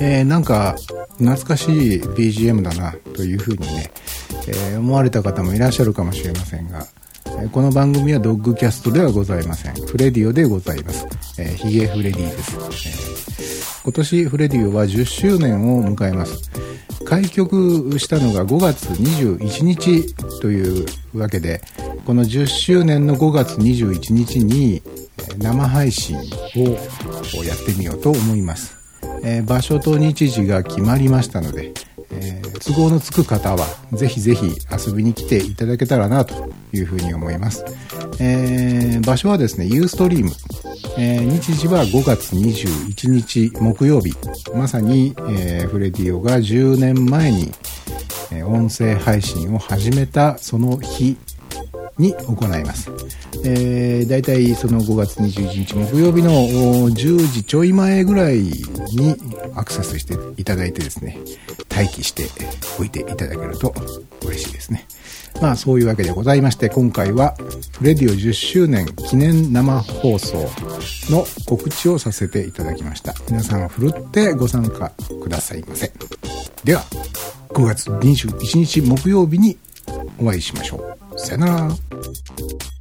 えー、なんか懐かしい BGM だなというふうにね、えー、思われた方もいらっしゃるかもしれませんが、えー、この番組はドッグキャストではございません。フレディオでございます。えー、ヒゲフレディです、え。今年フレディオは10周年を迎えます。開局したのが5月21日というわけで、この10周年の5月21日に生配信をやってみようと思います。えー、場所と日時が決まりましたので、えー、都合のつく方はぜひぜひ遊びに来ていただけたらなというふうに思います。えー、場所はですね、ユーストリーム。えー、日時は5月21日木曜日。まさに、えー、フレディオが10年前に、えー、音声配信を始めたその日に行います。えー、大体その5月21日木曜日の10時ちょい前ぐらいにアクセスしていただいてですね、待機しておいていただけると嬉しいですね。まあそういうわけでございまして、今回はフレディオ10周年記念生放送の告知をさせていただきました。皆さんふるってご参加くださいませ。では、5月21日木曜日にお会いしましょう。さよなら。